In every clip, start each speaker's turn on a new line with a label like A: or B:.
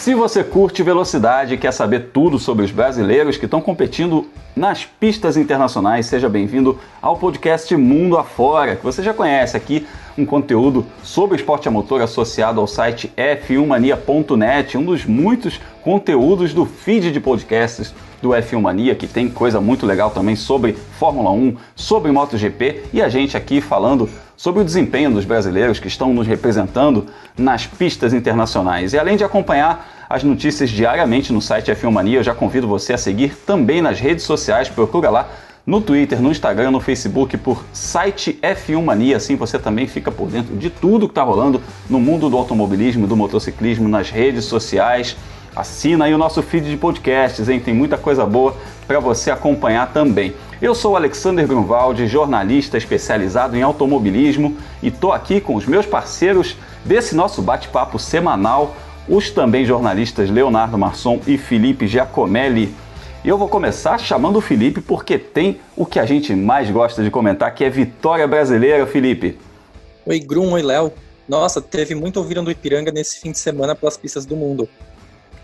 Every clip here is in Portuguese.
A: Se você curte velocidade e quer saber tudo sobre os brasileiros que estão competindo nas pistas internacionais, seja bem-vindo ao podcast Mundo Afora, que você já conhece aqui, um conteúdo sobre esporte a motor associado ao site f1mania.net, um dos muitos conteúdos do feed de podcasts do F1 Mania, que tem coisa muito legal também sobre Fórmula 1, sobre MotoGP e a gente aqui falando sobre o desempenho dos brasileiros que estão nos representando nas pistas internacionais. E além de acompanhar as notícias diariamente no site F1 Mania, eu já convido você a seguir também nas redes sociais, procura lá no Twitter, no Instagram, no Facebook por site F1 Mania, assim você também fica por dentro de tudo que está rolando no mundo do automobilismo, do motociclismo, nas redes sociais. Assina aí o nosso feed de podcasts, hein? Tem muita coisa boa para você acompanhar também. Eu sou Alexander Grunwald, jornalista especializado em automobilismo e estou aqui com os meus parceiros desse nosso bate-papo semanal, os também jornalistas Leonardo Marçom e Felipe Giacomelli. Eu vou começar chamando o Felipe porque tem o que a gente mais gosta de comentar, que é vitória brasileira, Felipe.
B: Oi, Grum, oi, Léo. Nossa, teve muito ouviram do Ipiranga nesse fim de semana pelas pistas do mundo.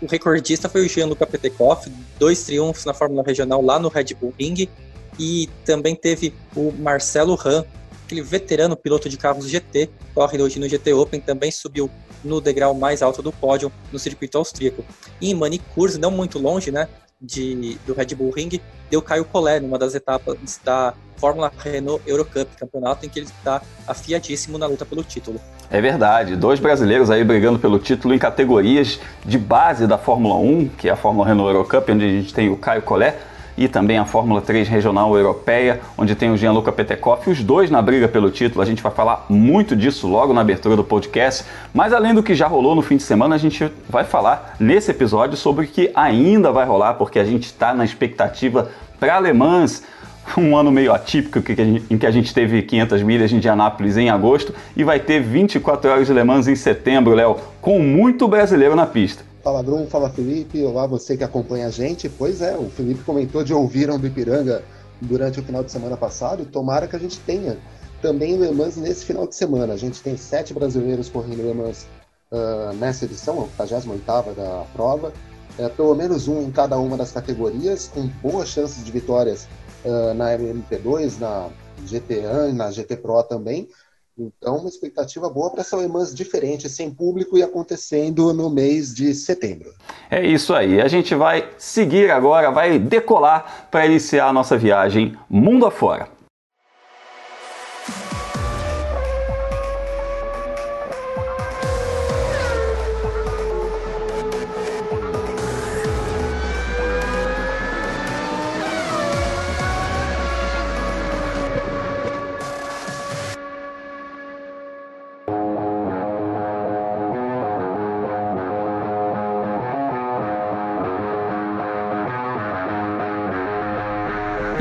B: O recordista foi o Gianluca Petekoff, dois triunfos na Fórmula Regional lá no Red Bull Ring. E também teve o Marcelo Ran, aquele veterano piloto de carros GT, corre hoje no GT Open, também subiu no degrau mais alto do pódio no circuito austríaco. E em Manicurse, não muito longe, né, de, do Red Bull Ring, deu Caio Collet numa das etapas da Fórmula Renault Eurocup, campeonato em que ele está afiadíssimo na luta pelo título.
A: É verdade, dois brasileiros aí brigando pelo título em categorias de base da Fórmula 1, que é a Fórmula Renault Eurocup, onde a gente tem o Caio Collet, e também a Fórmula 3 Regional Europeia, onde tem o Gianluca Petekoff, os dois na briga pelo título. A gente vai falar muito disso logo na abertura do podcast, mas além do que já rolou no fim de semana, a gente vai falar nesse episódio sobre o que ainda vai rolar, porque a gente está na expectativa para alemãs um ano meio atípico em que a gente teve 500 milhas em Indianápolis em agosto e vai ter 24 horas de Le Mans em setembro, Léo, com muito brasileiro na pista.
C: Fala Bruno, fala Felipe, olá você que acompanha a gente. Pois é, o Felipe comentou de ouviram do Ipiranga durante o final de semana passado. Tomara que a gente tenha também Le Mans nesse final de semana. A gente tem sete brasileiros correndo Le Mans uh, nessa edição, a 88 da prova. É, pelo menos um em cada uma das categorias, com boas chances de vitórias uh, na MP2, na GT1 e na GT Pro também. Então, uma expectativa boa para essa Le Mans diferente, sem público e acontecendo no mês de setembro.
A: É isso aí. A gente vai seguir agora, vai decolar para iniciar a nossa viagem mundo afora.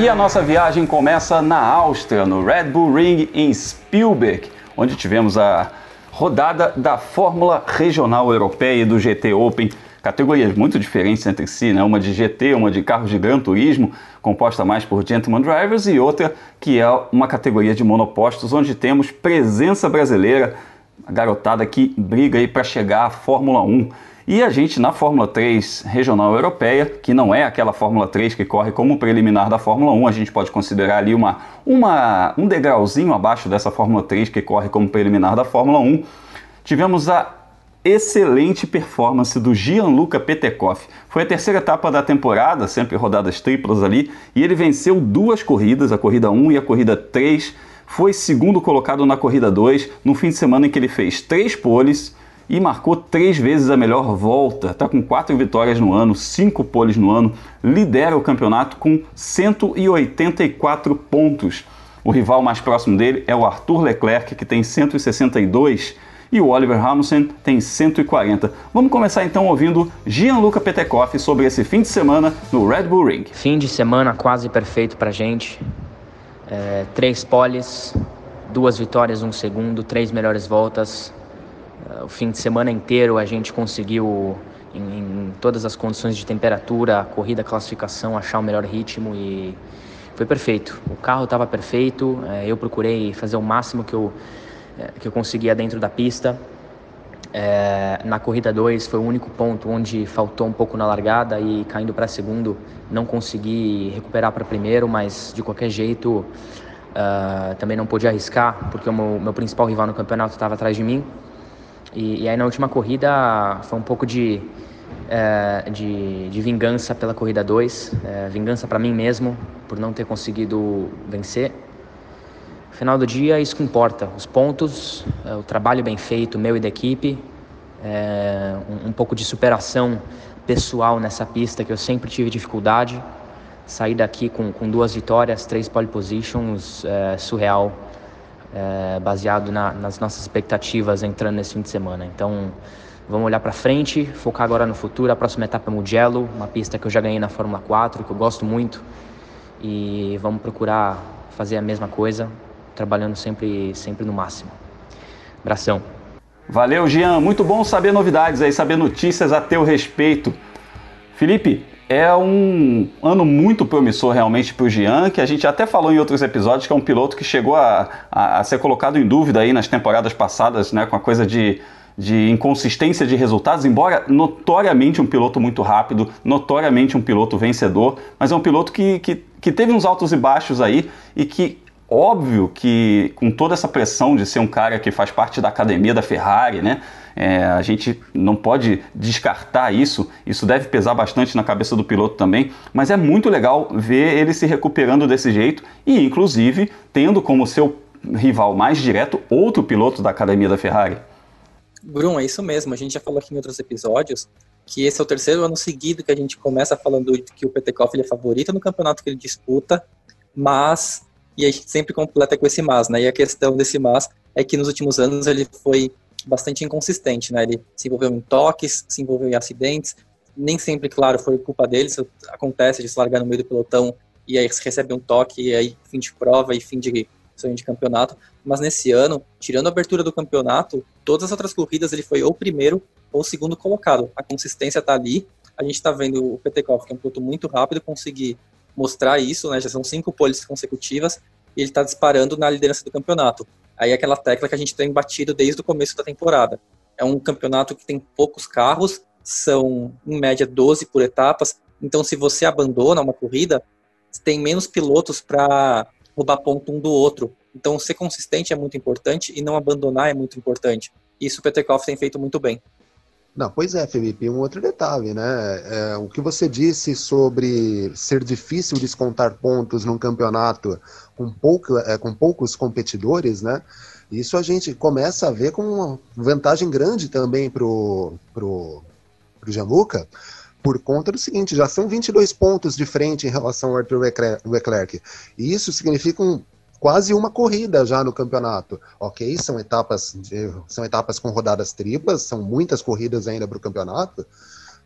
A: E a nossa viagem começa na Áustria, no Red Bull Ring em Spielberg, onde tivemos a rodada da Fórmula Regional Europeia e do GT Open, categorias muito diferentes entre si, né? uma de GT, uma de carros de Gran Turismo, composta mais por Gentleman Drivers, e outra que é uma categoria de monopostos, onde temos presença brasileira, a garotada que briga aí para chegar à Fórmula 1. E a gente na Fórmula 3 regional europeia, que não é aquela Fórmula 3 que corre como preliminar da Fórmula 1, a gente pode considerar ali uma, uma, um degrauzinho abaixo dessa Fórmula 3 que corre como preliminar da Fórmula 1. Tivemos a excelente performance do Gianluca Petekoff. Foi a terceira etapa da temporada, sempre rodadas triplas ali, e ele venceu duas corridas, a corrida 1 e a corrida 3. Foi segundo colocado na corrida 2, no fim de semana em que ele fez três poles, e marcou três vezes a melhor volta. Está com quatro vitórias no ano, cinco poles no ano, lidera o campeonato com 184 pontos. O rival mais próximo dele é o Arthur Leclerc, que tem 162 e o Oliver Hamilton tem 140. Vamos começar então ouvindo Gianluca Petekoff sobre esse fim de semana no Red Bull Ring.
D: Fim de semana quase perfeito para gente. É, três poles, duas vitórias, um segundo, três melhores voltas, o fim de semana inteiro a gente conseguiu, em, em todas as condições de temperatura, corrida, classificação, achar o melhor ritmo e foi perfeito. O carro estava perfeito, é, eu procurei fazer o máximo que eu, é, que eu conseguia dentro da pista. É, na corrida 2 foi o único ponto onde faltou um pouco na largada e caindo para segundo não consegui recuperar para primeiro, mas de qualquer jeito uh, também não podia arriscar porque o meu, meu principal rival no campeonato estava atrás de mim. E, e, aí na última corrida foi um pouco de, uh, de, de, vingança pela corrida 2, uh, é, vingança para mim mesmo por não ter conseguido vencer. Final do dia, isso que importa. Os pontos, é, o trabalho bem feito, meu e da equipe, é, um, um, pouco de superação pessoal nessa pista que eu sempre tive dificuldade. Sair daqui com, com duas vitórias, três pole positions, é, surreal, é, baseado na, nas nossas expectativas entrando nesse fim de semana. Então, vamos olhar para frente, focar agora no futuro. A próxima etapa é Mugello, uma pista que eu já ganhei na Fórmula 4, que eu gosto muito. E vamos procurar fazer a mesma coisa, trabalhando sempre, sempre no máximo. Abração.
A: Valeu, Jean. Muito bom saber novidades aí, saber notícias a teu respeito. Felipe, é um ano muito promissor realmente para o Jean, que a gente até falou em outros episódios, que é um piloto que chegou a, a, a ser colocado em dúvida aí nas temporadas passadas, né, com a coisa de, de inconsistência de resultados, embora notoriamente um piloto muito rápido, notoriamente um piloto vencedor, mas é um piloto que, que, que teve uns altos e baixos aí e que Óbvio que com toda essa pressão de ser um cara que faz parte da academia da Ferrari, né? É, a gente não pode descartar isso, isso deve pesar bastante na cabeça do piloto também, mas é muito legal ver ele se recuperando desse jeito e, inclusive, tendo como seu rival mais direto outro piloto da academia da Ferrari.
B: Bruno, é isso mesmo. A gente já falou aqui em outros episódios que esse é o terceiro ano seguido que a gente começa falando que o Petekoff é favorito no campeonato que ele disputa, mas e a gente sempre completa com esse mas, né? E a questão desse mas é que nos últimos anos ele foi bastante inconsistente, né? Ele se envolveu em toques, se envolveu em acidentes, nem sempre, claro, foi culpa dele, isso acontece de se largar no meio do pelotão e aí recebe um toque e aí fim de prova e fim de sonho de campeonato, mas nesse ano, tirando a abertura do campeonato, todas as outras corridas ele foi ou primeiro ou segundo colocado. A consistência tá ali. A gente tá vendo o Petekov, que é um piloto muito rápido, conseguir mostrar isso, né? Já são cinco poles consecutivas e ele está disparando na liderança do campeonato. Aí é aquela tecla que a gente tem batido desde o começo da temporada. É um campeonato que tem poucos carros, são em média 12 por etapas. Então, se você abandona uma corrida, tem menos pilotos para roubar ponto um do outro. Então, ser consistente é muito importante e não abandonar é muito importante. Isso o Peterkoff tem feito muito bem.
C: Não, pois é, Felipe, um outro detalhe, né? É, o que você disse sobre ser difícil descontar pontos num campeonato com, é, com poucos competidores, né? Isso a gente começa a ver com uma vantagem grande também pro, pro, pro Gianluca, por conta do seguinte, já são 22 pontos de frente em relação ao Arthur Leclerc. E isso significa um quase uma corrida já no campeonato. Ok, são etapas, são etapas com rodadas triplas, são muitas corridas ainda para o campeonato,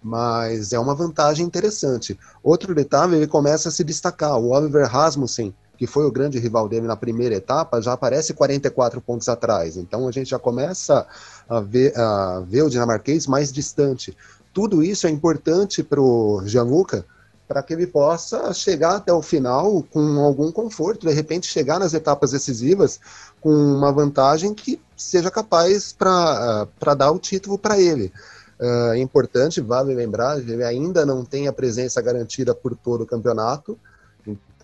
C: mas é uma vantagem interessante. Outro detalhe, ele começa a se destacar. O Oliver Rasmussen, que foi o grande rival dele na primeira etapa, já aparece 44 pontos atrás. Então a gente já começa a ver, a ver o dinamarquês mais distante. Tudo isso é importante para o Gianluca, para que ele possa chegar até o final com algum conforto, de repente chegar nas etapas decisivas com uma vantagem que seja capaz para dar o título para ele. Uh, é importante, vale lembrar, ele ainda não tem a presença garantida por todo o campeonato.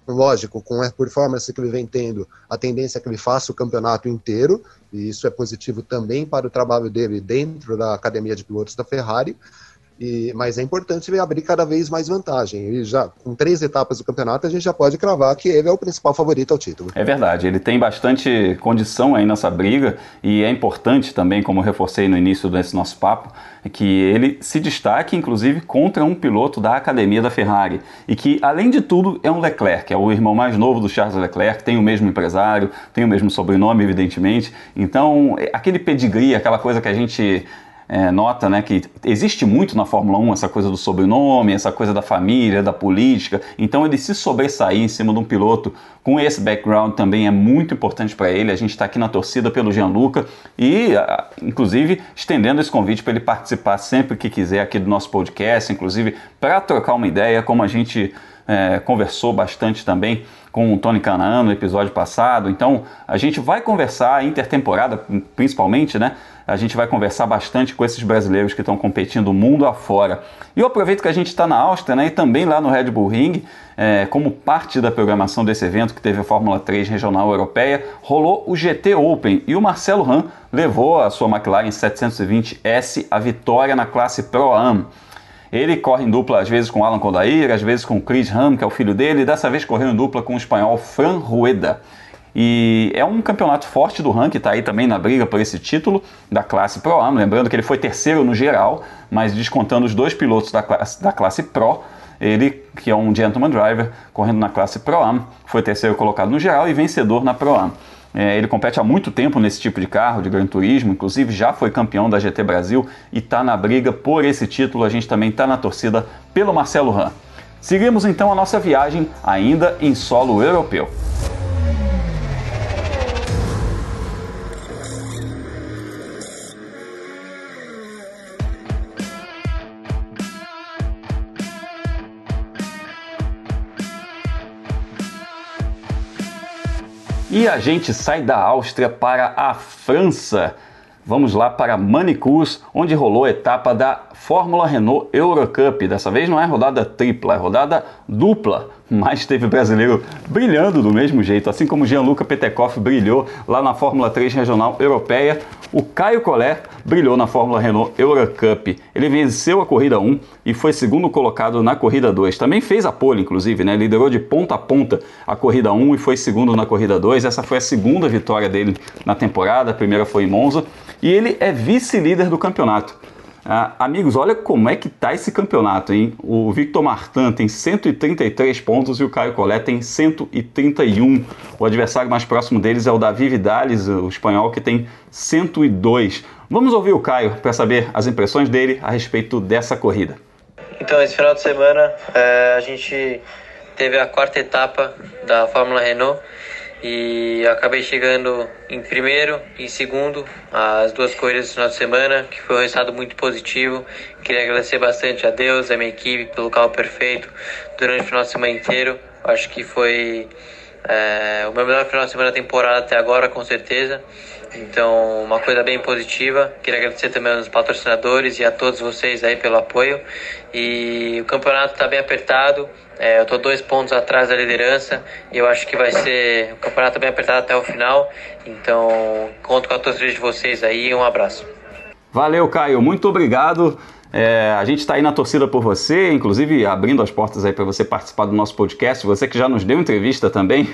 C: Lógico, com a performance que ele vem tendo, a tendência é que ele faça o campeonato inteiro, e isso é positivo também para o trabalho dele dentro da academia de pilotos da Ferrari. E, mas é importante abrir cada vez mais vantagem. E já com três etapas do campeonato, a gente já pode cravar que ele é o principal favorito ao título.
A: É verdade, ele tem bastante condição aí nessa briga e é importante também, como reforcei no início desse nosso papo, que ele se destaque, inclusive, contra um piloto da academia da Ferrari. E que, além de tudo, é um Leclerc, é o irmão mais novo do Charles Leclerc, tem o mesmo empresário, tem o mesmo sobrenome, evidentemente. Então, aquele pedigree, aquela coisa que a gente é, nota né, que existe muito na Fórmula 1 essa coisa do sobrenome, essa coisa da família, da política. Então ele se sobressair em cima de um piloto com esse background também é muito importante para ele. A gente está aqui na torcida pelo Gianluca e, inclusive, estendendo esse convite para ele participar sempre que quiser aqui do nosso podcast, inclusive para trocar uma ideia, como a gente é, conversou bastante também com o Tony Canaan no episódio passado. Então a gente vai conversar intertemporada, principalmente, né? A gente vai conversar bastante com esses brasileiros que estão competindo mundo afora. E eu aproveito que a gente está na Áustria né, e também lá no Red Bull Ring, é, como parte da programação desse evento que teve a Fórmula 3 Regional Europeia, rolou o GT Open e o Marcelo Ram levou a sua McLaren 720S a vitória na classe Pro Am. Ele corre em dupla às vezes com Alan Kodair, às vezes com Chris Ram, que é o filho dele, e dessa vez correu em dupla com o espanhol Fran Rueda. E é um campeonato forte do ranking, está aí também na briga por esse título da classe Pro Am. Lembrando que ele foi terceiro no geral, mas descontando os dois pilotos da classe, da classe Pro, ele, que é um gentleman driver, correndo na classe Pro Am, foi terceiro colocado no geral e vencedor na Pro Am. É, ele compete há muito tempo nesse tipo de carro, de Gran Turismo, inclusive já foi campeão da GT Brasil e está na briga por esse título. A gente também está na torcida pelo Marcelo Ram. Seguimos então a nossa viagem ainda em solo europeu. E a gente sai da Áustria para a França. Vamos lá para Manicus, onde rolou a etapa da Fórmula Renault Eurocup. Dessa vez não é rodada tripla, é rodada dupla mas teve brasileiro brilhando do mesmo jeito. Assim como Gianluca Petekoff brilhou lá na Fórmula 3 Regional Europeia, o Caio Collet brilhou na Fórmula Renault Eurocup. Ele venceu a corrida 1 e foi segundo colocado na corrida 2. Também fez a pole, inclusive, né? Liderou de ponta a ponta a corrida 1 e foi segundo na corrida 2. Essa foi a segunda vitória dele na temporada, a primeira foi em Monza. E ele é vice-líder do campeonato. Ah, amigos, olha como é que tá esse campeonato, hein? O Victor Martin tem 133 pontos e o Caio Collet tem 131. O adversário mais próximo deles é o Davi Vidales, o espanhol, que tem 102. Vamos ouvir o Caio para saber as impressões dele a respeito dessa corrida.
E: Então, esse final de semana é, a gente teve a quarta etapa da Fórmula Renault e acabei chegando em primeiro e segundo as duas corridas do final de semana, que foi um resultado muito positivo. Queria agradecer bastante a Deus, a minha equipe pelo carro perfeito durante o final de semana inteiro. Acho que foi é, o meu melhor final de semana da temporada até agora, com certeza. Então, uma coisa bem positiva. Queria agradecer também aos patrocinadores e a todos vocês aí pelo apoio. E o campeonato está bem apertado. É, eu estou dois pontos atrás da liderança e eu acho que vai ser o campeonato bem apertado até o final. Então, conto com a torcida de vocês aí. Um abraço.
A: Valeu, Caio. Muito obrigado. É, a gente está aí na torcida por você, inclusive abrindo as portas aí para você participar do nosso podcast. Você que já nos deu entrevista também,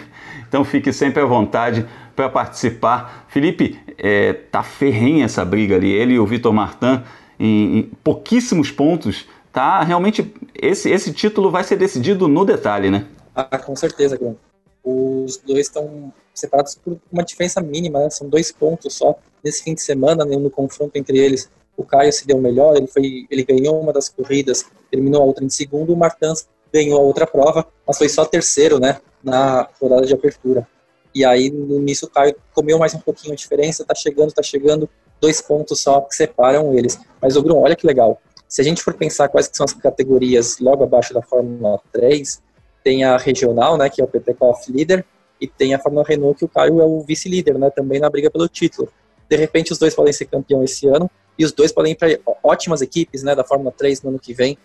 A: então fique sempre à vontade para participar. Felipe, é, tá ferrenha essa briga ali. Ele e o Vitor Martin em, em pouquíssimos pontos. Tá realmente esse esse título vai ser decidido no detalhe, né?
B: Ah, com certeza, Guilherme. Os dois estão separados por uma diferença mínima, né? são dois pontos só nesse fim de semana, né, no confronto entre eles. O Caio se deu melhor, ele, foi, ele ganhou uma das corridas, terminou a outra em segundo, o Martin ganhou a outra prova, mas foi só terceiro, né, na rodada de abertura. E aí, no início, o Caio comeu mais um pouquinho a diferença, tá chegando, tá chegando, dois pontos só que separam eles. Mas, o Bruno, olha que legal. Se a gente for pensar quais que são as categorias logo abaixo da Fórmula 3, tem a regional, né, que é o PT Off líder, e tem a Fórmula Renault, que o Caio é o vice-líder, né, também na briga pelo título. De repente, os dois podem ser campeão esse ano, e os dois podem ir para ótimas equipes, né, da Fórmula 3 no ano que vem.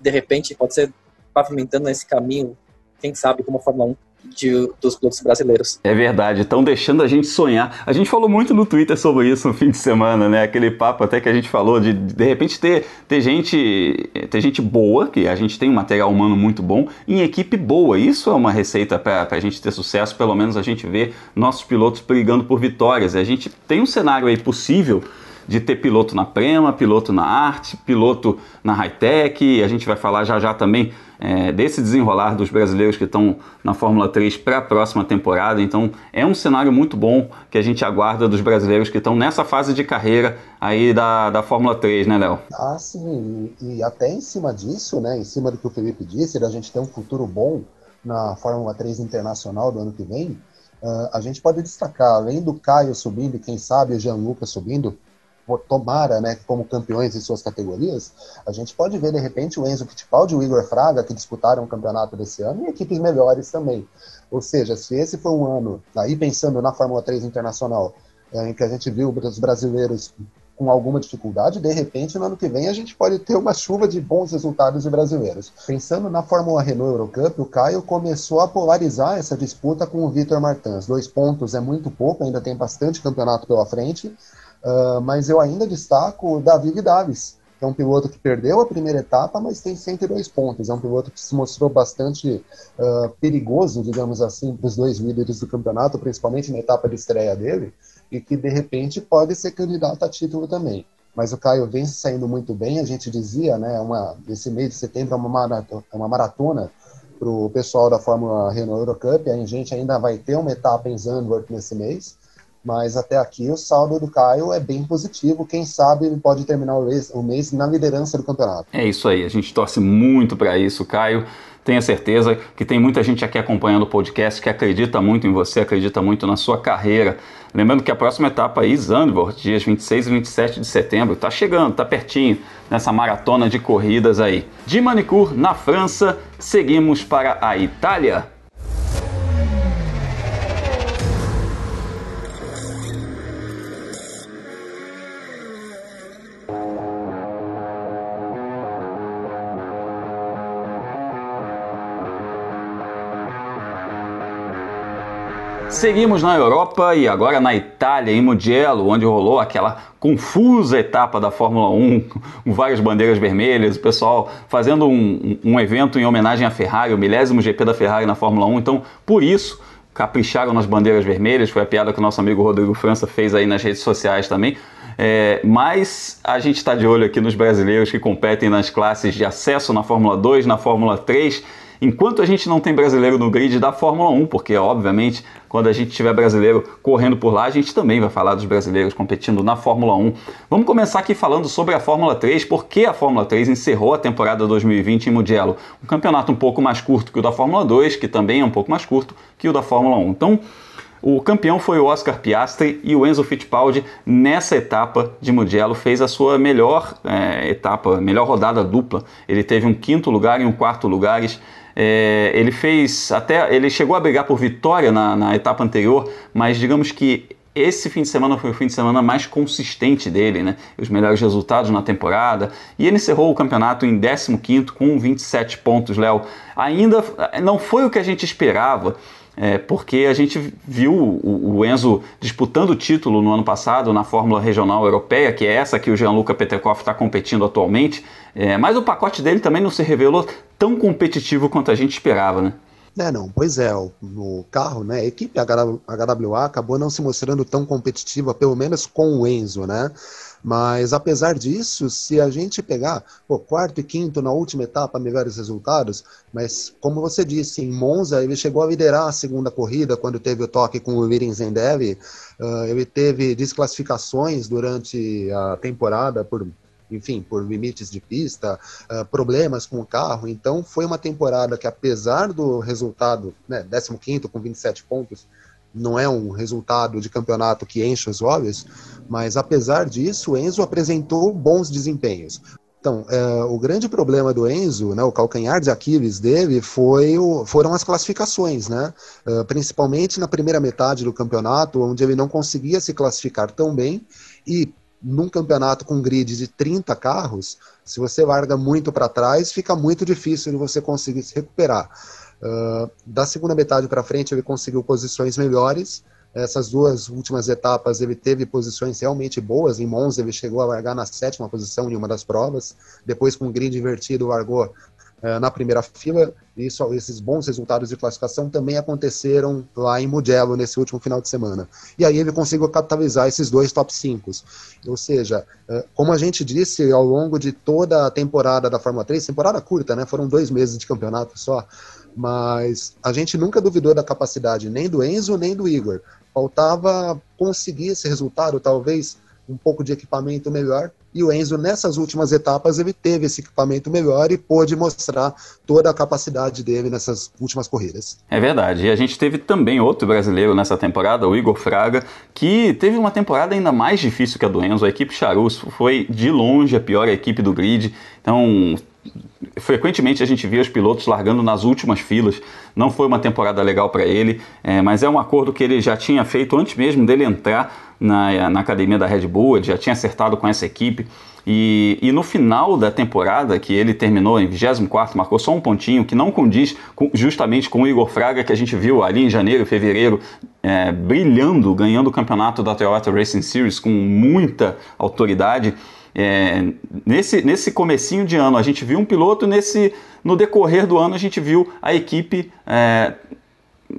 B: De repente, pode ser pavimentando nesse caminho, quem sabe, como a Fórmula 1 de, dos pilotos brasileiros.
A: É verdade, estão deixando a gente sonhar. A gente falou muito no Twitter sobre isso no fim de semana, né? Aquele papo até que a gente falou de de repente ter, ter gente ter gente boa, que a gente tem um material humano muito bom, em equipe boa. Isso é uma receita para a gente ter sucesso, pelo menos a gente vê nossos pilotos brigando por vitórias. A gente tem um cenário aí possível de ter piloto na Prema, piloto na Arte, piloto na Hightech. A gente vai falar já já também é, desse desenrolar dos brasileiros que estão na Fórmula 3 para a próxima temporada. Então é um cenário muito bom que a gente aguarda dos brasileiros que estão nessa fase de carreira aí da, da Fórmula 3, né, Léo?
C: Ah, sim. E, e até em cima disso, né, em cima do que o Felipe disse, da gente ter um futuro bom na Fórmula 3 internacional do ano que vem, uh, a gente pode destacar, além do Caio subindo e quem sabe o Jean Lucas subindo, tomara, né, como campeões em suas categorias, a gente pode ver de repente o Enzo Fittipaldi e o Igor Fraga que disputaram o campeonato desse ano e equipes melhores também. Ou seja, se esse foi um ano, aí pensando na Fórmula 3 internacional, é, em que a gente viu os brasileiros com alguma dificuldade, de repente, no ano que vem, a gente pode ter uma chuva de bons resultados de brasileiros. Pensando na Fórmula Renault Eurocup, o Caio começou a polarizar essa disputa com o Vitor Martins. Dois pontos é muito pouco, ainda tem bastante campeonato pela frente, uh, mas eu ainda destaco o Davi Davis, que é um piloto que perdeu a primeira etapa, mas tem 102 pontos. É um piloto que se mostrou bastante uh, perigoso, digamos assim, para os dois líderes do campeonato, principalmente na etapa de estreia dele e que de repente pode ser candidato a título também. Mas o Caio vem saindo muito bem, a gente dizia, né? Uma, esse mês de setembro é uma maratona, é uma maratona para o pessoal da Fórmula Renault Eurocup. A gente ainda vai ter uma etapa em Zandvoort nesse mês, mas até aqui o saldo do Caio é bem positivo. Quem sabe ele pode terminar o mês, o mês na liderança do campeonato.
A: É isso aí, a gente torce muito para isso, Caio. Tenha certeza que tem muita gente aqui acompanhando o podcast que acredita muito em você, acredita muito na sua carreira. Lembrando que a próxima etapa aí, Zandvoort, dias 26 e 27 de setembro, está chegando, está pertinho nessa maratona de corridas aí. De Manicure, na França, seguimos para a Itália. Seguimos na Europa e agora na Itália, em Mugello, onde rolou aquela confusa etapa da Fórmula 1, com várias bandeiras vermelhas, o pessoal fazendo um, um evento em homenagem à Ferrari, o milésimo GP da Ferrari na Fórmula 1. Então, por isso, capricharam nas bandeiras vermelhas, foi a piada que o nosso amigo Rodrigo França fez aí nas redes sociais também. É, mas a gente está de olho aqui nos brasileiros que competem nas classes de acesso na Fórmula 2, na Fórmula 3 enquanto a gente não tem brasileiro no grid da Fórmula 1, porque obviamente quando a gente tiver brasileiro correndo por lá, a gente também vai falar dos brasileiros competindo na Fórmula 1. Vamos começar aqui falando sobre a Fórmula 3, porque a Fórmula 3 encerrou a temporada 2020 em Mugello, um campeonato um pouco mais curto que o da Fórmula 2, que também é um pouco mais curto que o da Fórmula 1. Então, o campeão foi o Oscar Piastri e o Enzo Fittipaldi nessa etapa de Mugello fez a sua melhor é, etapa, melhor rodada dupla. Ele teve um quinto lugar e um quarto lugares. É, ele fez até. Ele chegou a brigar por vitória na, na etapa anterior, mas digamos que esse fim de semana foi o fim de semana mais consistente dele, né? Os melhores resultados na temporada. E ele encerrou o campeonato em 15 com 27 pontos, Léo. Ainda não foi o que a gente esperava. É, porque a gente viu o, o, Enzo disputando o título no ano passado na Fórmula Regional Europeia, que é essa que o Gianluca Petekoff está competindo atualmente, é, mas o pacote dele também não se revelou tão competitivo quanto a gente esperava, né?
C: É, não, pois é, no carro, né, a equipe HWA acabou não se mostrando tão competitiva, pelo menos com o Enzo, né, mas apesar disso, se a gente pegar pô, quarto e quinto na última etapa, melhores resultados, mas como você disse, em Monza ele chegou a liderar a segunda corrida quando teve o toque com o Virin Zendev, uh, ele teve desclassificações durante a temporada por enfim, por limites de pista, uh, problemas com o carro. Então, foi uma temporada que, apesar do resultado, né, 15 com 27 pontos, não é um resultado de campeonato que enche os olhos, mas apesar disso, o Enzo apresentou bons desempenhos. Então, é, o grande problema do Enzo, né, o calcanhar de Aquiles dele, foi o, foram as classificações, né? Uh, principalmente na primeira metade do campeonato, onde ele não conseguia se classificar tão bem e num campeonato com grid de 30 carros, se você larga muito para trás, fica muito difícil de você conseguir se recuperar. Uh, da segunda metade para frente, ele conseguiu posições melhores. Essas duas últimas etapas, ele teve posições realmente boas. Em Monza, ele chegou a largar na sétima posição em uma das provas. Depois, com o grid invertido, largou uh, na primeira fila. E isso, esses bons resultados de classificação também aconteceram lá em Mugello nesse último final de semana. E aí ele conseguiu capitalizar esses dois top 5. Ou seja, uh, como a gente disse ao longo de toda a temporada da Fórmula 3, temporada curta, né? Foram dois meses de campeonato só. Mas a gente nunca duvidou da capacidade nem do Enzo nem do Igor. Faltava conseguir esse resultado, talvez um pouco de equipamento melhor. E o Enzo, nessas últimas etapas, ele teve esse equipamento melhor e pôde mostrar toda a capacidade dele nessas últimas corridas.
A: É verdade. E a gente teve também outro brasileiro nessa temporada, o Igor Fraga, que teve uma temporada ainda mais difícil que a do Enzo. A equipe Charus foi de longe a pior equipe do grid. Então, frequentemente a gente via os pilotos largando nas últimas filas. Não foi uma temporada legal para ele, é, mas é um acordo que ele já tinha feito antes mesmo dele entrar na, na academia da Red Bull, ele já tinha acertado com essa equipe. E, e, no final da temporada, que ele terminou em 24, marcou só um pontinho, que não condiz com, justamente com o Igor Fraga, que a gente viu ali em janeiro, fevereiro, é, brilhando, ganhando o campeonato da Toyota Racing Series com muita autoridade. É, nesse, nesse comecinho de ano a gente viu um piloto, nesse no decorrer do ano a gente viu a equipe é,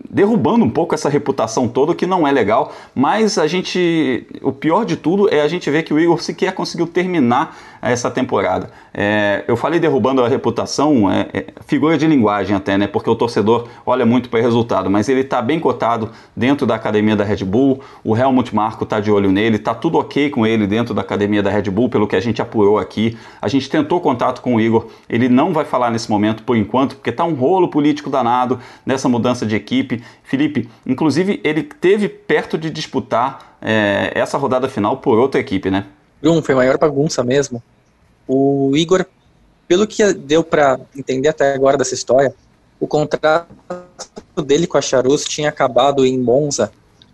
A: derrubando um pouco essa reputação toda, que não é legal, mas a gente, o pior de tudo é a gente ver que o Igor sequer conseguiu terminar essa temporada. É, eu falei derrubando a reputação, é, é, figura de linguagem até, né? Porque o torcedor olha muito para o resultado, mas ele está bem cotado dentro da academia da Red Bull. O Helmut Marko está de olho nele, está tudo ok com ele dentro da academia da Red Bull, pelo que a gente apurou aqui. A gente tentou contato com o Igor, ele não vai falar nesse momento por enquanto, porque está um rolo político danado nessa mudança de equipe. Felipe, inclusive, ele teve perto de disputar é, essa rodada final por outra equipe, né?
B: Bruno, foi a maior bagunça mesmo. O Igor, pelo que deu para entender até agora dessa história, o contrato dele com a Charus tinha acabado em Monza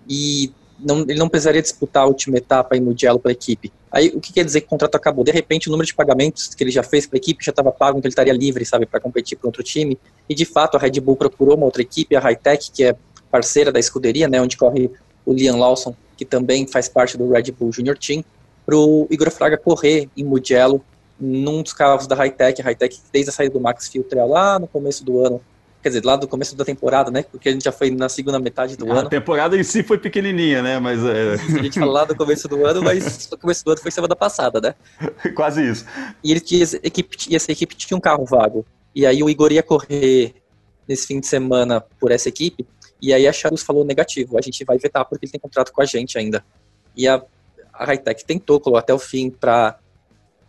B: e não, ele não precisaria disputar a última etapa em Mugello para a equipe. Aí o que quer dizer que o contrato acabou? De repente o número de pagamentos que ele já fez para a equipe já estava pago, então ele estaria livre, sabe, para competir para outro time. E de fato a Red Bull procurou uma outra equipe, a Hightech, que é parceira da escuderia, né, onde corre o Liam Lawson, que também faz parte do Red Bull Junior Team, para o Igor Fraga correr em Mugello num dos carros da Hightech, a Hightech desde a saída do Max Filter lá no começo do ano, quer dizer, lá do começo da temporada, né? Porque a gente já foi na segunda metade do
A: a
B: ano.
A: A temporada em si foi pequenininha, né? Mas é...
B: a gente fala lá do começo do ano, mas o começo do ano foi semana passada, né?
A: Quase isso.
B: E ele tinha equipe, e essa equipe tinha um carro vago. E aí o Igor ia correr nesse fim de semana por essa equipe. E aí a Charus falou negativo, a gente vai vetar porque ele tem contrato com a gente ainda. E a, a Hightech tentou, colocou até o fim para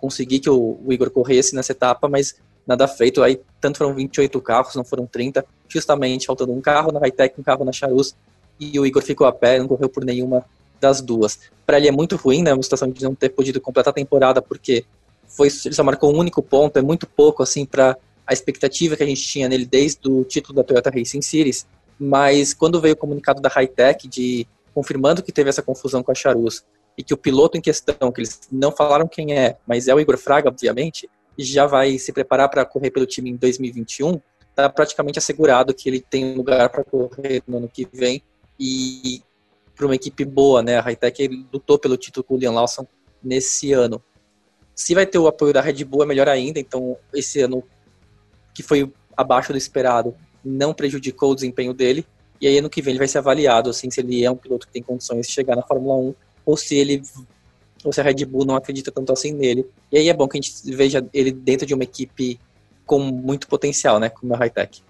B: conseguir que o, o, Igor corresse nessa etapa, mas nada feito. Aí, tanto foram 28 carros, não foram 30, justamente faltando um carro na Hightech, um carro na Charus, e o Igor ficou a pé, não correu por nenhuma das duas. Para ele é muito ruim, né, uma situação de não ter podido completar a temporada, porque foi, ele só marcou um único ponto, é muito pouco, assim, para a expectativa que a gente tinha nele desde o título da Toyota Racing Series, mas quando veio o comunicado da Hightech de confirmando que teve essa confusão com a Charus e que o piloto em questão, que eles não falaram quem é, mas é o Igor Fraga, obviamente, já vai se preparar para correr pelo time em 2021, está praticamente assegurado que ele tem lugar para correr no ano que vem e para uma equipe boa, né? A Hightech lutou pelo título com o Liam Lawson nesse ano. Se vai ter o apoio da Red Bull é melhor ainda, então esse ano que foi abaixo do esperado não prejudicou o desempenho dele e aí ano que vem ele vai ser avaliado assim se ele é um piloto que tem condições de chegar na Fórmula 1 ou se ele ou se a Red Bull não acredita tanto assim nele. E aí é bom que a gente veja ele dentro de uma equipe com muito potencial, né, como a Hightech.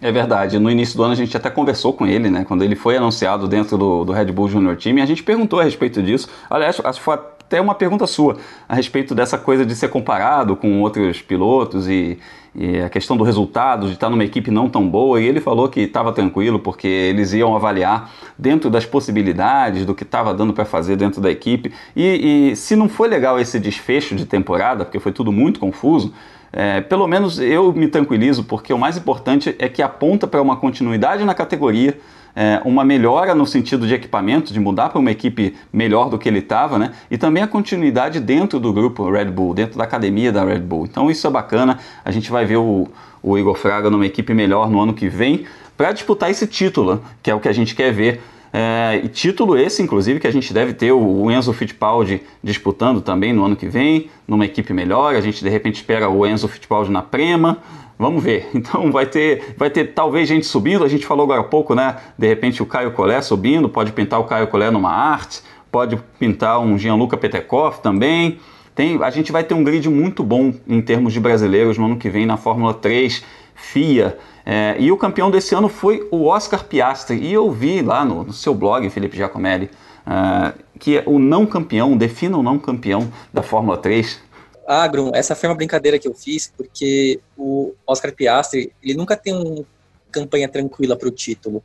A: É verdade. No início do ano a gente até conversou com ele, né? Quando ele foi anunciado dentro do, do Red Bull Junior Team, a gente perguntou a respeito disso. Aliás, acho que foi até uma pergunta sua a respeito dessa coisa de ser comparado com outros pilotos e, e a questão do resultado, de estar numa equipe não tão boa. E ele falou que estava tranquilo porque eles iam avaliar dentro das possibilidades do que estava dando para fazer dentro da equipe. E, e se não foi legal esse desfecho de temporada, porque foi tudo muito confuso. É, pelo menos eu me tranquilizo, porque o mais importante é que aponta para uma continuidade na categoria, é, uma melhora no sentido de equipamento, de mudar para uma equipe melhor do que ele estava, né? E também a continuidade dentro do grupo Red Bull, dentro da academia da Red Bull. Então isso é bacana. A gente vai ver o, o Igor Fraga numa equipe melhor no ano que vem para disputar esse título, que é o que a gente quer ver é, e título esse, inclusive, que a gente deve ter o Enzo Fittipaldi disputando também no ano que vem, numa equipe melhor. A gente de repente espera o Enzo Fittipaldi na Prema. Vamos ver. Então vai ter, vai ter talvez gente subindo. A gente falou agora há pouco, né? De repente o Caio Collet subindo, pode pintar o Caio Collet numa arte, pode pintar um Gianluca Petekoff também. Tem, a gente vai ter um grid muito bom em termos de brasileiros no ano que vem na Fórmula 3, FIA. É, e o campeão desse ano foi o Oscar Piastri. E eu vi lá no, no seu blog, Felipe Giacomelli, uh, que o não campeão, defina o não campeão da Fórmula 3.
B: Ah, Grum, essa foi uma brincadeira que eu fiz, porque o Oscar Piastri, ele nunca tem uma campanha tranquila para o título.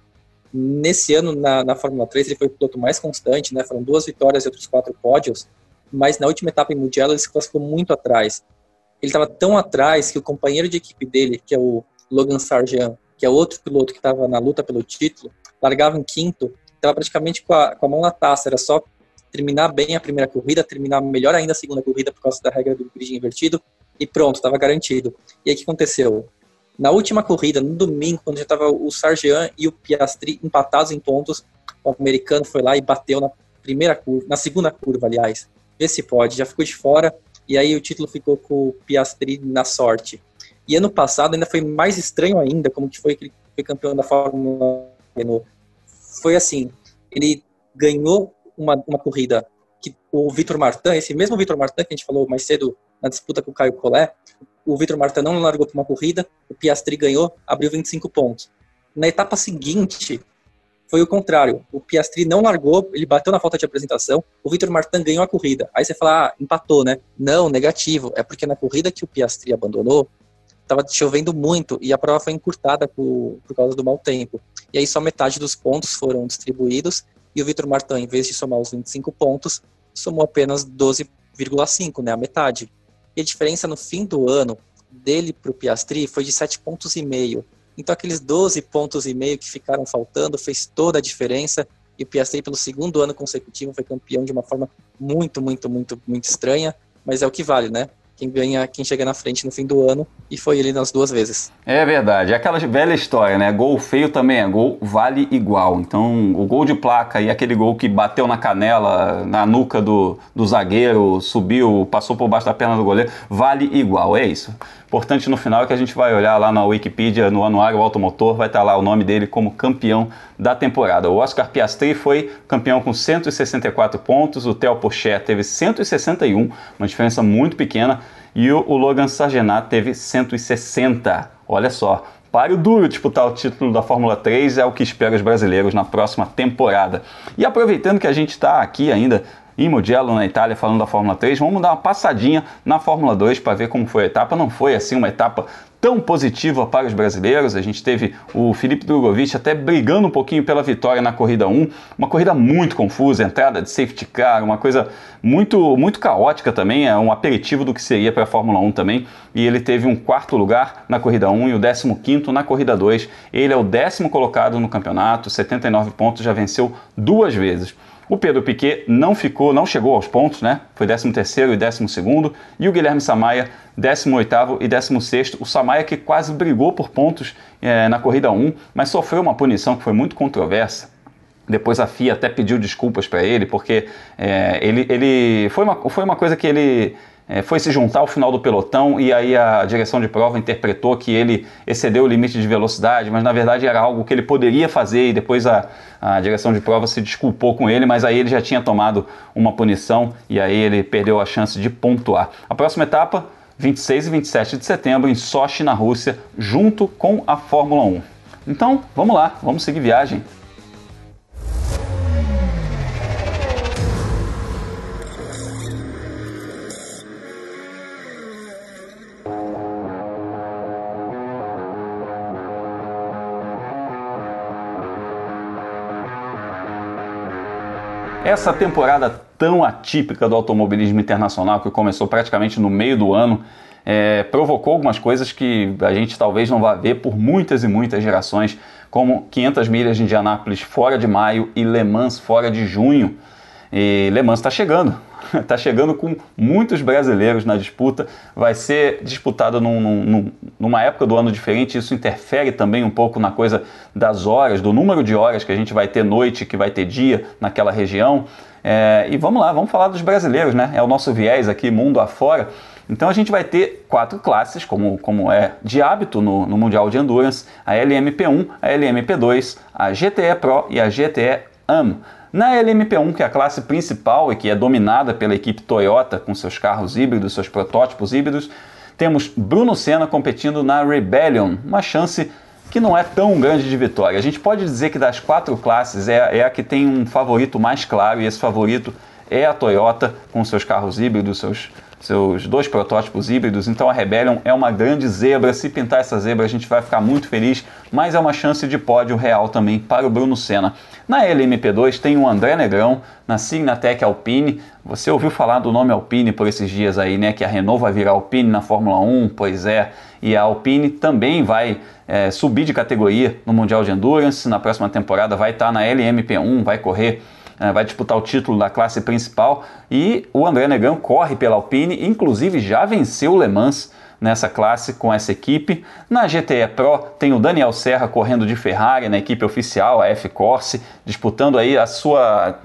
B: Nesse ano, na, na Fórmula 3, ele foi o piloto mais constante, né? Foram duas vitórias e outros quatro pódios, mas na última etapa em Mugello ele se classificou muito atrás. Ele estava tão atrás que o companheiro de equipe dele, que é o Logan Sargent, que é outro piloto que estava na luta pelo título, largava em quinto, estava praticamente com a, com a mão na taça, era só terminar bem a primeira corrida, terminar melhor ainda a segunda corrida por causa da regra do grid invertido, e pronto, estava garantido. E aí o que aconteceu? Na última corrida, no domingo, quando já estava o Sargean e o Piastri empatados em pontos, o americano foi lá e bateu na primeira curva, na segunda curva, aliás. Vê se pode, já ficou de fora, e aí o título ficou com o Piastri na sorte. E ano passado ainda foi mais estranho ainda, como que foi que ele foi campeão da Fórmula Renault. Foi assim, ele ganhou uma, uma corrida que o Vitor Martin, esse mesmo Vitor Martin que a gente falou mais cedo na disputa com o Caio Collet, o Vitor Martin não largou para uma corrida, o Piastri ganhou, abriu 25 pontos. Na etapa seguinte, foi o contrário. O Piastri não largou, ele bateu na falta de apresentação, o Vitor Martin ganhou a corrida. Aí você fala, ah, empatou, né? Não, negativo. É porque na corrida que o Piastri abandonou, estava chovendo muito e a prova foi encurtada por, por causa do mau tempo. E aí só metade dos pontos foram distribuídos e o Vitor Martin, em vez de somar os 25 pontos, somou apenas 12,5, né, a metade. E a diferença no fim do ano dele para o Piastri foi de 7 pontos e meio. Então aqueles 12 pontos e meio que ficaram faltando fez toda a diferença e o Piastri pelo segundo ano consecutivo foi campeão de uma forma muito, muito, muito, muito estranha, mas é o que vale, né? Quem ganha, quem chega na frente no fim do ano, e foi ele nas duas vezes.
A: É verdade, aquela velha história, né? Gol feio também é gol, vale igual. Então, o gol de placa e aquele gol que bateu na canela, na nuca do, do zagueiro, subiu, passou por baixo da perna do goleiro, vale igual, é isso importante no final é que a gente vai olhar lá na Wikipedia, no Anuário Automotor, vai estar lá o nome dele como campeão da temporada. O Oscar Piastri foi campeão com 164 pontos, o Theo Porcher teve 161, uma diferença muito pequena, e o Logan Sargenat teve 160. Olha só, Páreo duro disputar o título da Fórmula 3 é o que espera os brasileiros na próxima temporada. E aproveitando que a gente está aqui ainda em Mugello, na Itália, falando da Fórmula 3. Vamos dar uma passadinha na Fórmula 2 para ver como foi a etapa. Não foi assim uma etapa tão positiva para os brasileiros. A gente teve o Felipe Drogovic até brigando um pouquinho pela vitória na corrida 1. Uma corrida muito confusa, entrada de safety car, uma coisa muito, muito caótica também. É um aperitivo do que seria para a Fórmula 1 também. E ele teve um quarto lugar na corrida 1 e o décimo quinto na corrida 2. Ele é o décimo colocado no campeonato, 79 pontos, já venceu duas vezes. O Pedro Piquet não ficou, não chegou aos pontos, né? Foi 13º e 12º, e o Guilherme Samaia 18º e 16º. O Samaia que quase brigou por pontos é, na corrida 1, mas sofreu uma punição que foi muito controversa. Depois a FIA até pediu desculpas para ele, porque é, ele, ele foi, uma, foi uma coisa que ele é, foi se juntar ao final do pelotão e aí a direção de prova interpretou que ele excedeu o limite de velocidade, mas na verdade era algo que ele poderia fazer e depois a, a direção de prova se desculpou com ele, mas aí ele já tinha tomado uma punição e aí ele perdeu a chance de pontuar. A próxima etapa, 26 e 27 de setembro, em Sochi, na Rússia, junto com a Fórmula 1. Então, vamos lá, vamos seguir viagem. Essa temporada tão atípica do automobilismo internacional, que começou praticamente no meio do ano, é, provocou algumas coisas que a gente talvez não vá ver por muitas e muitas gerações, como 500 milhas de Indianápolis fora de maio e Le Mans fora de junho. E Le Mans está chegando, está chegando com muitos brasileiros na disputa. Vai ser disputado num, num, numa época do ano diferente. Isso interfere também um pouco na coisa das horas, do número de horas que a gente vai ter noite, que vai ter dia naquela região. É, e vamos lá, vamos falar dos brasileiros, né? É o nosso viés aqui, mundo afora. Então a gente vai ter quatro classes, como, como é de hábito no, no Mundial de Endurance: a LMP1, a LMP2, a GTE Pro e a GTE AM. Na LMP1, que é a classe principal e que é dominada pela equipe Toyota com seus carros híbridos, seus protótipos híbridos, temos Bruno Senna competindo na Rebellion, uma chance que não é tão grande de vitória. A gente pode dizer que das quatro classes é, é a que tem um favorito mais claro e esse favorito é a Toyota com seus carros híbridos, seus seus dois protótipos híbridos. Então a Rebellion é uma grande zebra. Se pintar essa zebra, a gente vai ficar muito feliz, mas é uma chance de pódio real também para o Bruno Senna. Na LMP2 tem o André Negrão, na Signatec Alpine. Você ouviu falar do nome Alpine por esses dias aí, né? Que a Renault vai virar Alpine na Fórmula 1, pois é. E a Alpine também vai é, subir de categoria no Mundial de Endurance. Na próxima temporada vai estar na LMP1, vai correr vai disputar o título da classe principal e o André Negrão corre pela Alpine, inclusive já venceu o Le Mans nessa classe com essa equipe. Na GTE Pro tem o Daniel Serra correndo de Ferrari na equipe oficial, a F-Corse, disputando aí a sua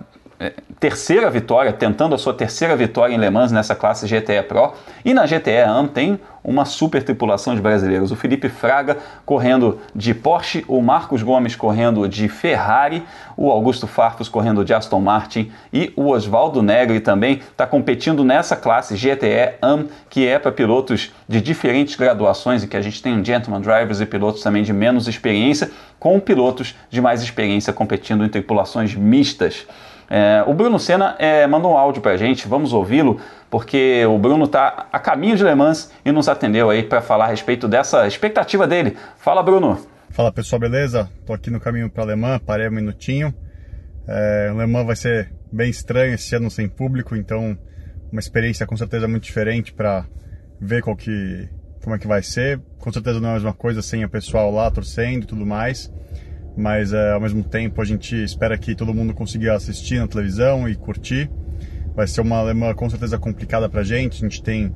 A: terceira vitória, tentando a sua terceira vitória em Le Mans nessa classe GTE Pro. E na GTE AM tem uma super tripulação de brasileiros. O Felipe Fraga correndo de Porsche, o Marcos Gomes correndo de Ferrari, o Augusto Farfus correndo de Aston Martin e o Oswaldo Negri também está competindo nessa classe GTE AM, que é para pilotos de diferentes graduações e que a gente tem gentleman drivers e pilotos também de menos experiência, com pilotos de mais experiência competindo em tripulações mistas. É, o Bruno Senna é, mandou um áudio para a gente, vamos ouvi-lo, porque o Bruno está a caminho de Le Mans e nos atendeu aí para falar a respeito dessa expectativa dele. Fala, Bruno.
F: Fala pessoal, beleza? Tô aqui no caminho para Le Mans, parei um minutinho. É, Le Mans vai ser bem estranho esse ano sem público, então uma experiência com certeza muito diferente para ver qual que, como é que vai ser. Com certeza não é a mesma coisa sem o pessoal lá torcendo e tudo mais mas é, ao mesmo tempo a gente espera que todo mundo consiga assistir na televisão e curtir. Vai ser uma alemã com certeza complicada para a gente. A gente tem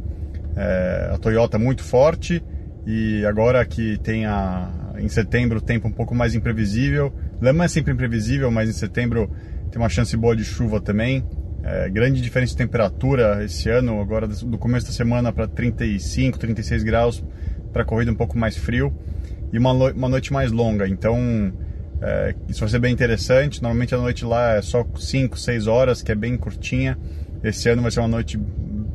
F: é, a Toyota muito forte e agora que tem a, em setembro o tempo um pouco mais imprevisível. Le é sempre imprevisível, mas em setembro tem uma chance boa de chuva também. É, grande diferença de temperatura esse ano, agora do começo da semana para 35, 36 graus, para corrida um pouco mais frio e uma, uma noite mais longa. Então é, isso vai ser bem interessante. Normalmente a noite lá é só 5, 6 horas, que é bem curtinha. Esse ano vai ser uma noite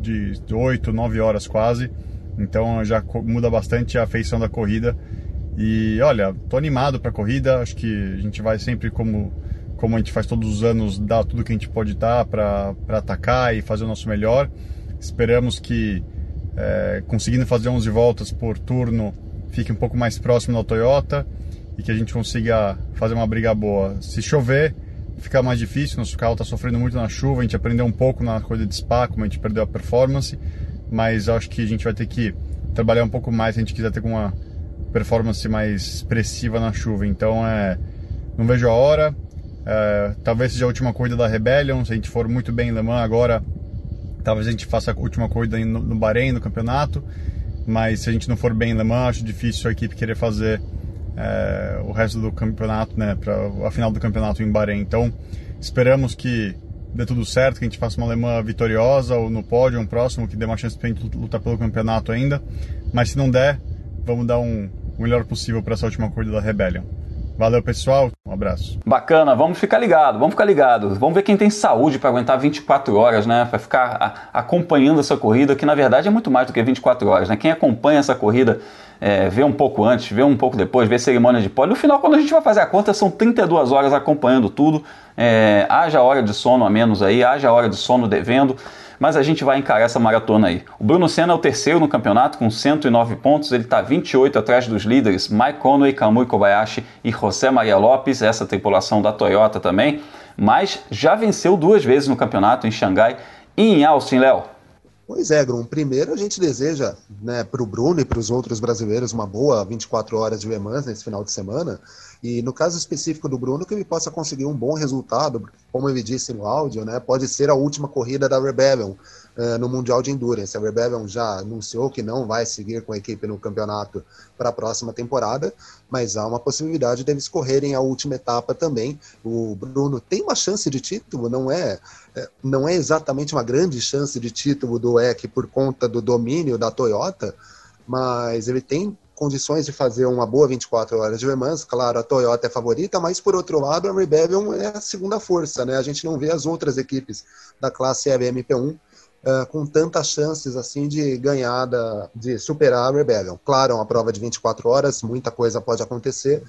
F: de 8, 9 horas quase. Então já muda bastante a feição da corrida. E olha, tô animado para a corrida. Acho que a gente vai sempre como como a gente faz todos os anos, dar tudo que a gente pode dar para atacar e fazer o nosso melhor. Esperamos que é, conseguindo fazer 11 voltas por turno fique um pouco mais próximo da Toyota e que a gente consiga fazer uma briga boa. Se chover, fica mais difícil, nosso carro está sofrendo muito na chuva, a gente aprendeu um pouco na corrida de Spa, como a gente perdeu a performance, mas acho que a gente vai ter que trabalhar um pouco mais se a gente quiser ter uma performance mais expressiva na chuva. Então, é, não vejo a hora. É, talvez seja a última corrida da Rebellion, se a gente for muito bem em Le Mans agora, talvez a gente faça a última corrida no, no Bahrein, no campeonato, mas se a gente não for bem em Le Mans, acho difícil a equipe querer fazer é, o resto do campeonato, né, para a final do campeonato em Bahrein. Então, esperamos que dê tudo certo, que a gente faça uma alemã vitoriosa ou no pódio, um próximo, que dê uma chance para a gente lutar pelo campeonato ainda. Mas se não der, vamos dar um, o melhor possível para essa última corrida da Rebellion. Valeu, pessoal. Um abraço.
A: Bacana, vamos ficar ligado, vamos ficar ligado. Vamos ver quem tem saúde para aguentar 24 horas, né? Para ficar acompanhando essa corrida, que na verdade é muito mais do que 24 horas, né? Quem acompanha essa corrida é, vê um pouco antes, vê um pouco depois, vê cerimônia de pole. No final, quando a gente vai fazer a conta, são 32 horas acompanhando tudo. É, haja hora de sono a menos aí, haja hora de sono devendo, mas a gente vai encarar essa maratona aí. O Bruno Senna é o terceiro no campeonato com 109 pontos, ele está 28 atrás dos líderes Mike Conway, Kamui Kobayashi e José Maria Lopes, essa tripulação da Toyota também, mas já venceu duas vezes no campeonato em Xangai e em Austin, Léo.
C: Pois é, Grum. Primeiro, a gente deseja né, para o Bruno e para os outros brasileiros uma boa 24 horas de Le Mans nesse final de semana. E no caso específico do Bruno, que ele possa conseguir um bom resultado, como ele disse no áudio, né, pode ser a última corrida da Rebellion uh, no Mundial de Endurance. A Rebellion já anunciou que não vai seguir com a equipe no campeonato para a próxima temporada, mas há uma possibilidade deles correrem a última etapa também. O Bruno tem uma chance de título, não é, é não é exatamente uma grande chance de título do EC por conta do domínio da Toyota, mas ele tem condições de fazer uma boa 24 horas de Le Mans. Claro, a Toyota é favorita, mas por outro lado, a Rebellion é a segunda força, né? A gente não vê as outras equipes da classe LMP1 eh, com tantas chances assim de ganhar, da, de superar a Rebellion. Claro, é uma prova de 24 horas, muita coisa pode acontecer,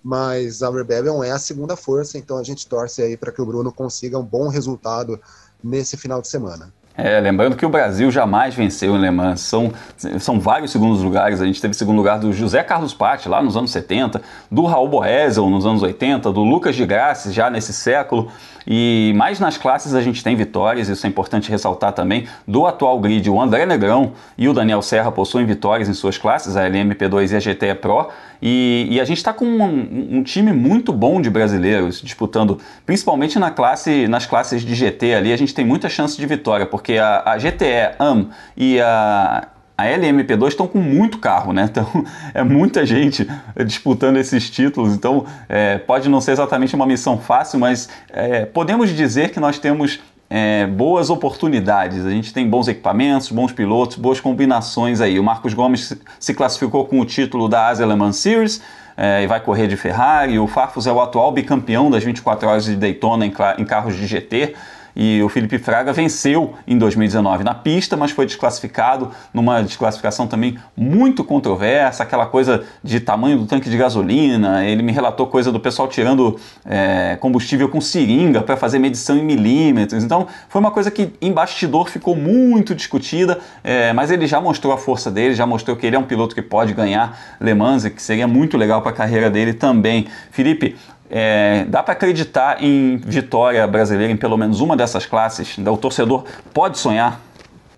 C: mas a Rebellion é a segunda força, então a gente torce aí para que o Bruno consiga um bom resultado nesse final de semana.
A: É, lembrando que o Brasil jamais venceu em Le Mans. São, são vários segundos lugares. A gente teve segundo lugar do José Carlos Patti, lá nos anos 70, do Raul Boesel nos anos 80, do Lucas de Graça, já nesse século. E mais nas classes a gente tem vitórias, isso é importante ressaltar também. Do atual grid, o André Negrão e o Daniel Serra possuem vitórias em suas classes, a LMP2 e a GTE Pro. E, e a gente está com um, um, time muito bom de brasileiros disputando, principalmente na classe, nas classes de GT ali, a gente tem muita chance de vitória, porque a, a GTE, AM e a a LMP2 estão com muito carro, né? Então é muita gente disputando esses títulos. Então é, pode não ser exatamente uma missão fácil, mas é, podemos dizer que nós temos é, boas oportunidades. A gente tem bons equipamentos, bons pilotos, boas combinações aí. O Marcos Gomes se classificou com o título da Asia Le Mans Series. É, e vai correr de Ferrari. O Farfus é o atual bicampeão das 24 horas de Daytona em, em carros de GT e o Felipe Fraga venceu em 2019 na pista, mas foi desclassificado numa desclassificação também muito controversa, aquela coisa de tamanho do tanque de gasolina. Ele me relatou coisa do pessoal tirando é, combustível com seringa para fazer medição em milímetros. Então foi uma coisa que em bastidor ficou muito discutida, é, mas ele já mostrou a força dele, já mostrou que ele é um piloto que pode ganhar Le Mans que seria muito legal para a carreira dele também. Felipe, é, dá para acreditar em vitória brasileira em pelo menos uma dessas classes? O torcedor pode sonhar?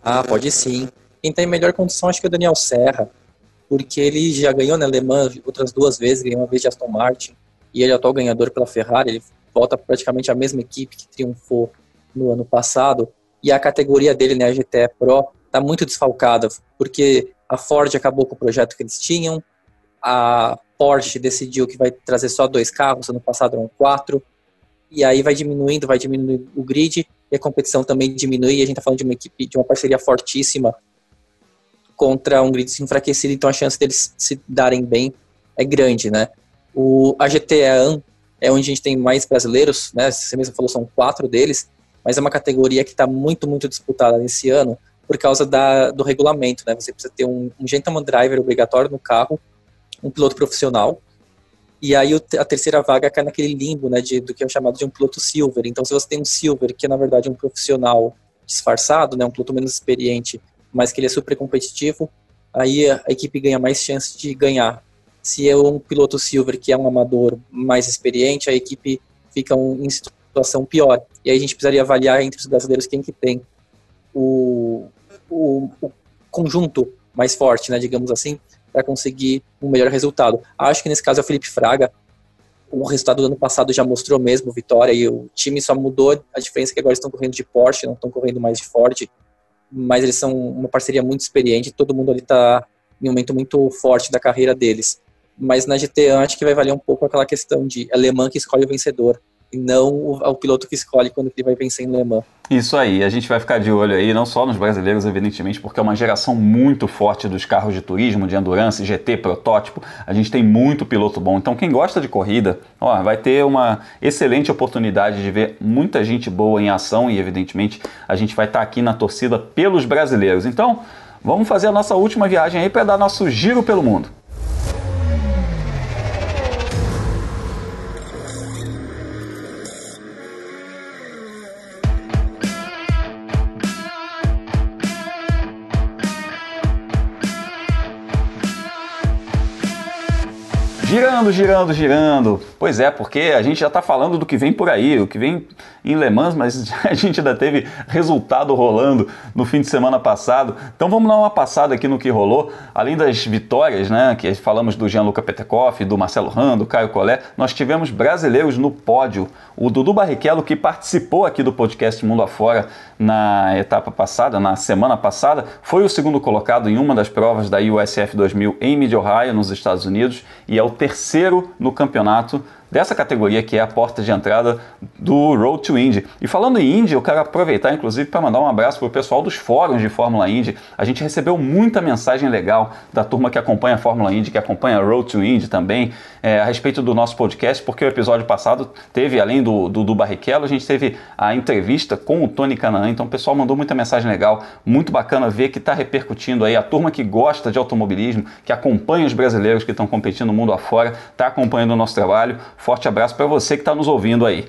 B: Ah, pode sim. Quem tem melhor condição acho que é o Daniel Serra, porque ele já ganhou na Alemanha outras duas vezes, ganhou uma vez de Aston Martin, e ele é atual ganhador pela Ferrari, ele volta praticamente a mesma equipe que triunfou no ano passado, e a categoria dele, né, a GTE Pro, está muito desfalcada, porque a Ford acabou com o projeto que eles tinham, a Porsche decidiu que vai trazer só dois carros, ano passado eram quatro, e aí vai diminuindo, vai diminuindo o grid, e a competição também diminui, e a gente está falando de uma equipe, de uma parceria fortíssima contra um grid enfraquecido, então a chance deles se darem bem é grande, né? O, a GTE é onde a gente tem mais brasileiros, né? Você mesmo falou, são quatro deles, mas é uma categoria que está muito, muito disputada nesse ano por causa da, do regulamento, né? Você precisa ter um, um gentleman driver obrigatório no carro um piloto profissional. E aí a terceira vaga cai naquele limbo, né, de, do que é chamado de um piloto silver. Então, se você tem um silver, que é na verdade um profissional disfarçado, né, um piloto menos experiente, mas que ele é super competitivo, aí a, equipe ganha mais chance de ganhar. Se é um piloto silver que é um amador mais experiente, a equipe fica um, em situação pior. E aí a gente precisaria avaliar entre os brasileiros quem que tem o, o, o conjunto mais forte, né, digamos assim, para conseguir um melhor resultado. Acho que nesse caso é o Felipe Fraga. O resultado do ano passado já mostrou mesmo vitória e o time só mudou. A diferença que agora estão correndo de Porsche, não estão correndo mais de Ford. Mas eles são uma parceria muito experiente. Todo mundo ali está em um momento muito forte da carreira deles. Mas na GT acho que vai valer um pouco aquela questão de alemã que escolhe o vencedor e não o, piloto que escolhe quando ele vai vencer em Le Mans.
A: Isso aí, a gente vai ficar de olho aí, não só nos brasileiros, evidentemente, porque é uma geração muito forte dos carros de turismo, de endurance, GT, protótipo. A gente tem muito piloto bom. Então, quem gosta de corrida, ó, vai ter uma excelente oportunidade de ver muita gente boa em ação e, evidentemente, a gente vai estar aqui na torcida pelos brasileiros. Então, vamos fazer a nossa última viagem aí para dar nosso giro pelo mundo. Girando, girando, girando. Pois é, porque a gente já está falando do que vem por aí, o que vem em Le Mans, mas a gente ainda teve resultado rolando no fim de semana passado. Então vamos dar uma passada aqui no que rolou. Além das vitórias, né, que falamos do Gianluca Petekoff, do Marcelo Rando, do Caio Collet, nós tivemos brasileiros no pódio. O Dudu Barrichello, que participou aqui do podcast Mundo Afora na etapa passada, na semana passada, foi o segundo colocado em uma das provas da USF 2000 em Mid-Ohio, nos Estados Unidos, e é o terceiro no campeonato dessa categoria que é a porta de entrada do Road to Indy. E falando em Indy, eu quero aproveitar inclusive para mandar um abraço para o pessoal dos fóruns de Fórmula Indy. A gente recebeu muita mensagem legal da turma que acompanha a Fórmula Indy, que acompanha a Road to Indy também, é, a respeito do nosso podcast, porque o episódio passado teve, além do, do, do Barrichello, a gente teve a entrevista com o Tony Canaan, então o pessoal mandou muita mensagem legal, muito bacana ver que está repercutindo aí, a turma que gosta de automobilismo, que acompanha os brasileiros que estão competindo no mundo afora, está acompanhando o nosso trabalho. Forte abraço para você que está nos ouvindo aí.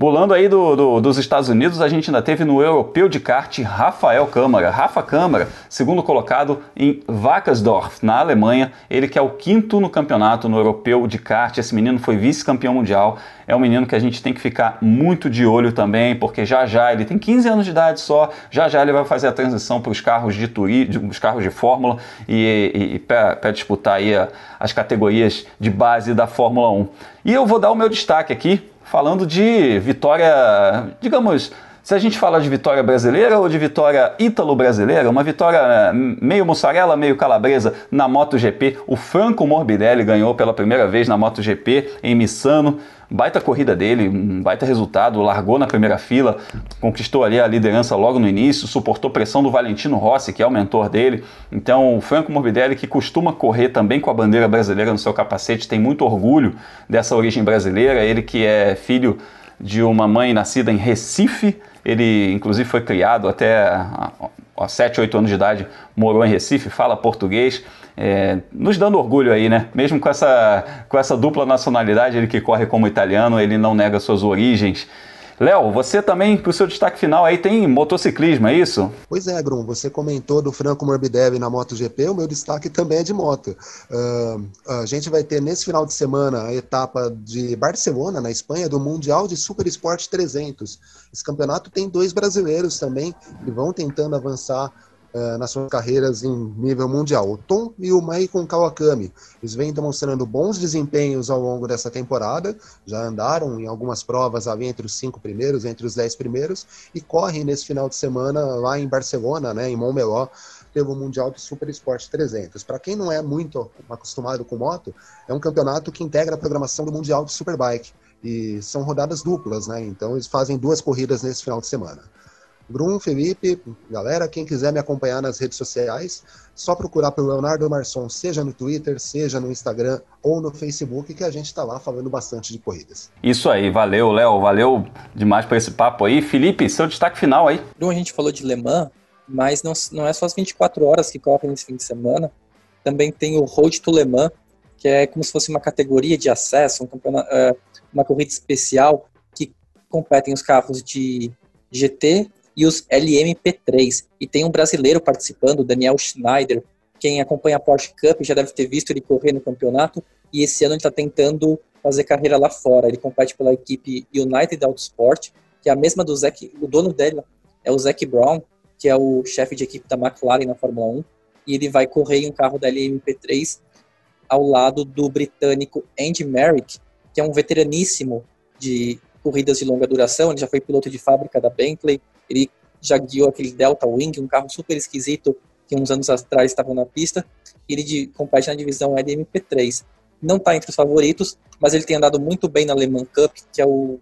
A: Bolando aí do, do, dos Estados Unidos, a gente ainda teve no Europeu de Kart Rafael Câmara. Rafa Câmara, segundo colocado em Wackersdorf, na Alemanha. Ele que é o quinto no campeonato no Europeu de Kart. Esse menino foi vice-campeão mundial. É um menino que a gente tem que ficar muito de olho também, porque já já ele tem 15 anos de idade só, já já ele vai fazer a transição para os carros de turismo, os carros de Fórmula e, e, e para disputar aí a, as categorias de base da Fórmula 1. E eu vou dar o meu destaque aqui falando de vitória, digamos, se a gente fala de vitória brasileira ou de vitória ítalo-brasileira, uma vitória eh, meio mussarela, meio calabresa na MotoGP, o Franco Morbidelli ganhou pela primeira vez na MotoGP em Missano. Baita corrida dele, um baita resultado, largou na primeira fila, conquistou ali a liderança logo no início, suportou pressão do Valentino Rossi, que é o mentor dele. Então, o Franco Morbidelli, que costuma correr também com a bandeira brasileira no seu capacete, tem muito orgulho dessa origem brasileira. Ele que é filho de uma mãe nascida em Recife, ele inclusive foi criado até aos 7, 8 anos de idade, morou em Recife, fala português é, nos dando orgulho aí, né? Mesmo com essa, com essa dupla nacionalidade, ele que corre como italiano, ele não nega suas origens. Léo, você também, para o seu destaque final aí, tem motociclismo, é isso?
C: Pois é, Grum, você comentou do Franco Morbidelli na MotoGP, o meu destaque também é de moto. Uh, a gente vai ter nesse final de semana a etapa de Barcelona, na Espanha, do Mundial de Super Sport 300. Esse campeonato tem dois brasileiros também que vão tentando avançar uh, nas suas carreiras em nível mundial. O Tom e o Maikon Kawakami. Eles vêm demonstrando bons desempenhos ao longo dessa temporada, já andaram em algumas provas ali entre os cinco primeiros, entre os dez primeiros, e correm nesse final de semana lá em Barcelona, né, em Montmeló, pelo Mundial de Super Sport 300. Para quem não é muito acostumado com moto, é um campeonato que integra a programação do Mundial de Superbike. E são rodadas duplas, né? Então eles fazem duas corridas nesse final de semana. Brum, Felipe, galera, quem quiser me acompanhar nas redes sociais, só procurar pelo Leonardo Marçom, seja no Twitter, seja no Instagram ou no Facebook, que a gente está lá falando bastante de corridas.
A: Isso aí, valeu, Léo, valeu demais por esse papo aí. Felipe, seu destaque final aí.
B: Brum, a gente falou de Le Mans, mas não, não é só as 24 horas que correm nesse fim de semana, também tem o Road to Le Mans, que é como se fosse uma categoria de acesso, um uh, uma corrida especial que competem os carros de GT, e os LMP3. E tem um brasileiro participando, Daniel Schneider. Quem acompanha a Porsche Cup já deve ter visto ele correr no campeonato. E esse ano ele está tentando fazer carreira lá fora. Ele compete pela equipe United Autosport, que é a mesma do Zac. O dono dele é o Zac Brown, que é o chefe de equipe da McLaren na Fórmula 1. E ele vai correr em um carro da LMP3 ao lado do britânico Andy Merrick, que é um veteraníssimo de corridas de longa duração. Ele já foi piloto de fábrica da Bentley, ele já guiou aquele Delta Wing, um carro super esquisito que uns anos atrás estava na pista. Ele de, compete na divisão LMP3. Não está entre os favoritos, mas ele tem andado muito bem na Le Mans Cup, que é o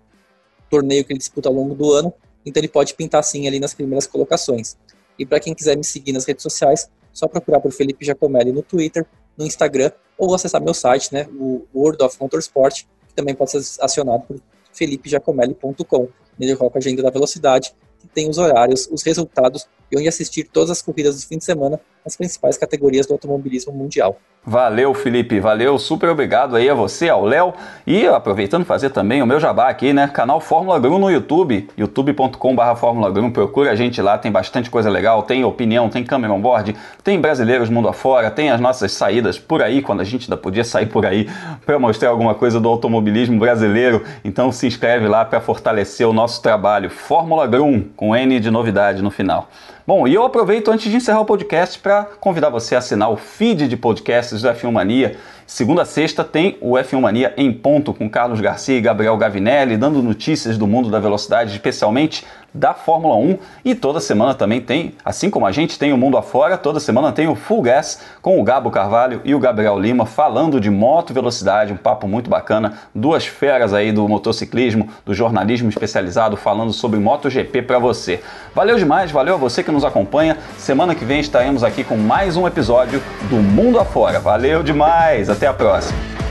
B: torneio que ele disputa ao longo do ano. Então ele pode pintar sim ali nas primeiras colocações. E para quem quiser me seguir nas redes sociais, só procurar por Felipe Giacomelli no Twitter, no Instagram ou acessar meu site, né, o World of Motorsport, que também pode ser acionado por felipegiacomelli.com. Nele coloca a agenda da velocidade que tem os horários, os resultados e onde assistir todas as corridas do fim de semana nas principais categorias do automobilismo mundial.
A: Valeu, Felipe, valeu, super obrigado aí a você, ao Léo. E aproveitando fazer também o meu jabá aqui, né, canal Fórmula Grum no YouTube, youtube.com.br Fórmula Grum, procura a gente lá, tem bastante coisa legal, tem opinião, tem câmera on board, tem brasileiros mundo afora, tem as nossas saídas por aí, quando a gente ainda podia sair por aí para mostrar alguma coisa do automobilismo brasileiro, então se inscreve lá para fortalecer o nosso trabalho, Fórmula Grum, com N de novidade no final. Bom, e eu aproveito antes de encerrar o podcast para convidar você a assinar o feed de podcasts do F1 Mania. Segunda a sexta tem o F1 Mania em ponto com Carlos Garcia e Gabriel Gavinelli, dando notícias do mundo da velocidade, especialmente da Fórmula 1 e toda semana também tem, assim como a gente tem o mundo afora, toda semana tem o Full Gas com o Gabo Carvalho e o Gabriel Lima falando de moto velocidade, um papo muito bacana, duas feras aí do motociclismo, do jornalismo especializado falando sobre MotoGP para você. Valeu demais, valeu a você que nos acompanha. Semana que vem estaremos aqui com mais um episódio do Mundo Afora. Valeu demais, até a próxima.